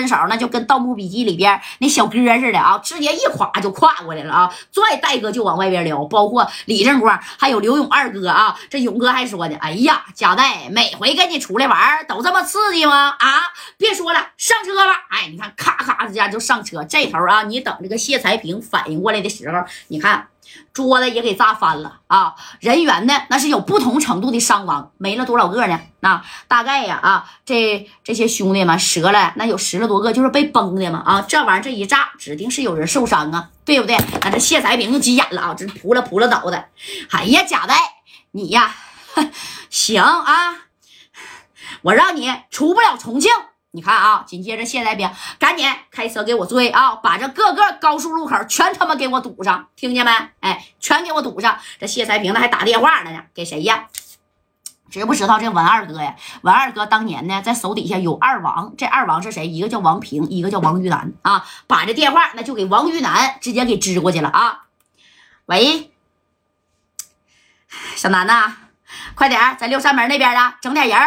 伸手，那就跟《盗墓笔记》里边那小哥似的啊，直接一垮就跨过来了啊，拽戴哥就往外边撩，包括李正光还有刘勇二哥啊，这勇哥还说呢，哎呀，贾代每回跟你出来玩都这么刺激吗？啊，别说了，上车吧。哎，你看，咔咔的家就上车，这头啊，你等这个谢才平反应过来的时候，你看。桌子也给砸翻了啊！人员呢，那是有不同程度的伤亡，没了多少个呢？那大概呀啊，这这些兄弟们折了，那有十来多个，就是被崩的嘛啊！这玩意儿这一炸，指定是有人受伤啊，对不对？那这谢才平就急眼了啊，这扑了扑了倒的。哎呀，贾代，你呀，行啊，我让你出不了重庆。你看啊，紧接着谢才平赶紧开车给我追啊，把这各个高速路口全他妈给我堵上，听见没？哎，全给我堵上。这谢才平呢还打电话呢呢，给谁呀？知不知道这文二哥呀？文二哥当年呢在手底下有二王，这二王是谁？一个叫王平，一个叫王玉楠啊。把这电话那就给王玉楠直接给支过去了啊。喂，小南呐，快点在六扇门那边的整点人。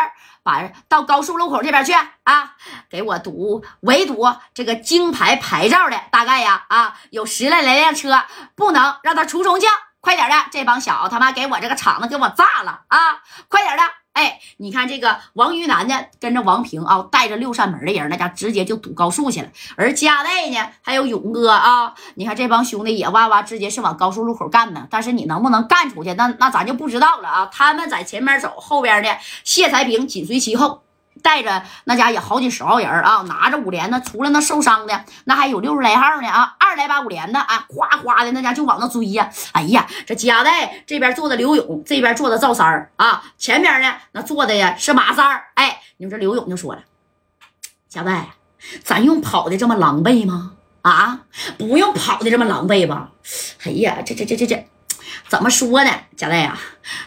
把到高速路口这边去啊，给我堵围堵这个京牌牌照的，大概呀啊有十来来辆车，不能让他出重庆，快点的，这帮小子他妈给我这个厂子给我炸了啊，快点的。哎，你看这个王玉楠呢，跟着王平啊，带着六扇门的人，那家直接就堵高速去了。而加代呢，还有勇哥啊，你看这帮兄弟也哇哇直接是往高速路口干呢。但是你能不能干出去，那那咱就不知道了啊。他们在前面走，后边的谢才平紧随其后。带着那家也好几十号人啊，拿着五连的，除了那受伤的，那还有六十来号呢啊，二来把五连的啊，哗哗的那家就往那追呀！哎呀，这夹带这边坐的刘勇，这边坐的赵三儿啊，前边呢那坐的呀是马三儿。哎，你说这刘勇就说了，夹带，咱用跑的这么狼狈吗？啊，不用跑的这么狼狈吧？哎呀，这这这这这。怎么说呢，贾代呀？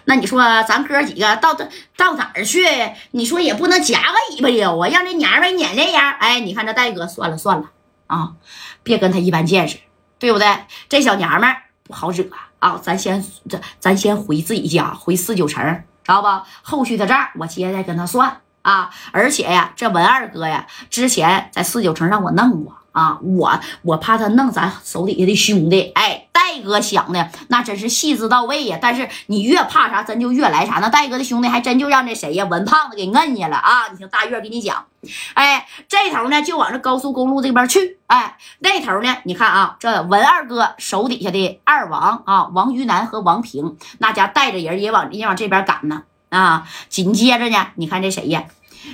那你说咱哥几个到到到哪儿去？你说也不能夹个尾巴溜啊，让这娘们撵这样。哎，你看这戴哥，算了算了啊，别跟他一般见识，对不对？这小娘们不好惹啊。咱先这，咱先回自己家，回四九城，知道吧？后续的账我接着再跟他算啊。而且呀，这文二哥呀，之前在四九城让我弄过啊，我我怕他弄咱手底下的兄弟，哎。戴哥想的那真是细致到位呀，但是你越怕啥，真就越来啥。那戴哥的兄弟还真就让这谁呀，文胖子给摁下了啊！你听大月给你讲，哎，这头呢就往这高速公路这边去，哎，那头呢，你看啊，这文二哥手底下的二王啊，王于南和王平那家带着人也往也往这边赶呢啊。紧接着呢，你看这谁呀？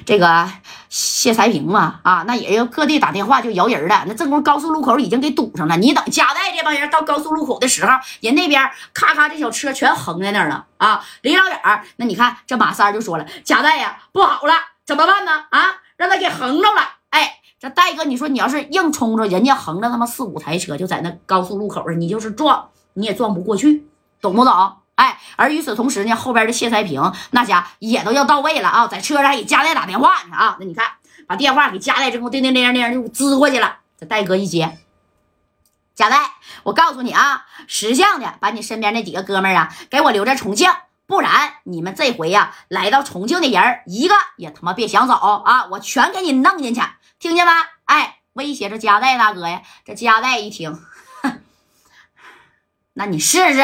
这个谢才平嘛，啊，那也要各地打电话就摇人了。那正光高速路口已经给堵上了。你等贾代这帮人到高速路口的时候，人那边咔咔这小车全横在那儿了啊！离老远那你看这马三就说了：“贾代呀，不好了，怎么办呢？啊，让他给横着了。”哎，这戴哥，你说你要是硬冲着人家横着他妈四五台车就在那高速路口，你就是撞你也撞不过去，懂不懂？哎，而与此同时呢，后边的谢才平那家也都要到位了啊，在车上给加代打电话呢啊。那你看，把电话给加代之后，叮叮铃铃就支过去了。这戴哥一接，加代，我告诉你啊，识相的把你身边那几个哥们儿啊给我留在重庆，不然你们这回呀来到重庆的人一个也他妈别想走啊，我全给你弄进去，听见没？哎，威胁着加代大哥呀。这加代一听，那你试试。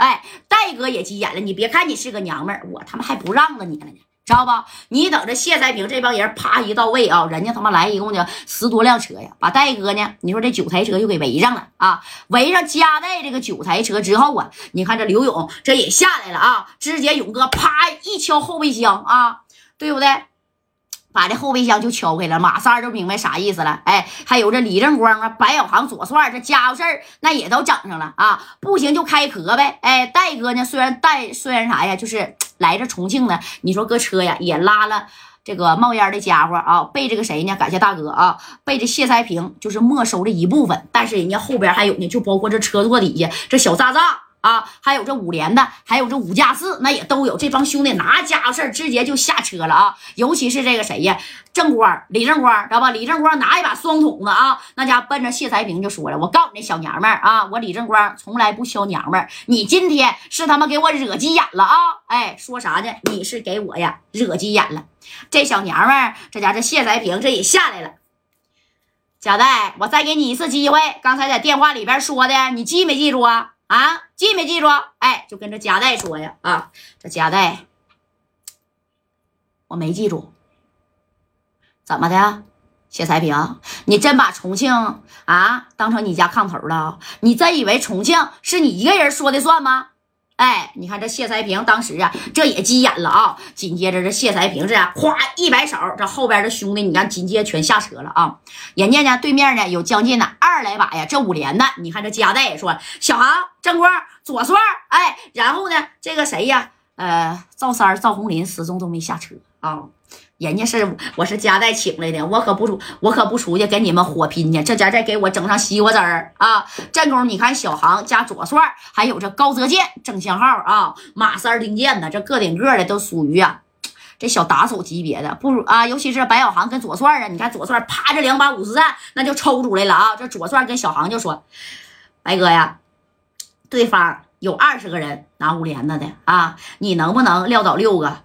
哎，戴哥也急眼了。你别看你是个娘们儿，我他妈还不让着你了呢，知道不？你等着谢才平这帮人啪一到位啊，人家他妈来一共就十多辆车呀，把戴哥呢，你说这九台车就给围上了啊！围上加代这个九台车之后啊，你看这刘勇这也下来了啊，直接勇哥啪一敲后备箱啊，对不对？把这后备箱就敲开了，马三就明白啥意思了。哎，还有这李正光啊、白小航、左帅，这家伙事儿那也都整上了啊！不行就开壳呗。哎，戴哥呢？虽然戴虽然啥呀，就是来这重庆呢。你说搁车呀，也拉了这个冒烟的家伙啊，被这个谁呢？感谢大哥啊，被这谢才平就是没收了一部分，但是人家后边还有呢，就包括这车座底下这小炸炸。啊，还有这五连的，还有这五架四，那也都有。这帮兄弟拿家伙事儿，直接就下车了啊！尤其是这个谁呀，正光李正光，知道吧？李正光拿一把双筒子啊，那家奔着谢才平就说了：“我告诉你，小娘们儿啊，我李正光从来不削娘们儿，你今天是他妈给我惹急眼了啊！哎，说啥呢？你是给我呀惹急眼了。这小娘们儿，这家这谢才平这也下来了。贾代，我再给你一次机会，刚才在电话里边说的，你记没记住啊？啊，记没记住？哎，就跟这贾代说呀，啊，这贾代，我没记住，怎么的？谢才平，你真把重庆啊当成你家炕头了？你真以为重庆是你一个人说的算吗？哎，你看这谢才平当时啊，这也急眼了啊。紧接着这谢才平是哗一摆手，这后边的兄弟你看紧接着全下车了啊。人家呢对面呢有将近呢二来把呀，这五连的，你看这加代也说小航、郑光、左帅，哎，然后呢这个谁呀？呃，赵三、赵红林始终都没下车啊。人家是我是夹带请来的，我可不出我可不出去跟你们火拼去。这家再给我整上西瓜汁儿啊！战功，你看小航加左帅，还有这高泽健、郑相浩啊，马三、丁健呢，这个顶个的都属于啊这小打手级别的，不如啊，尤其是白小航跟左帅啊，你看左帅啪这两把五十战那就抽出来了啊！这左帅跟小航就说：“白哥呀，对方有二十个人拿五连子的啊，你能不能撂倒六个？”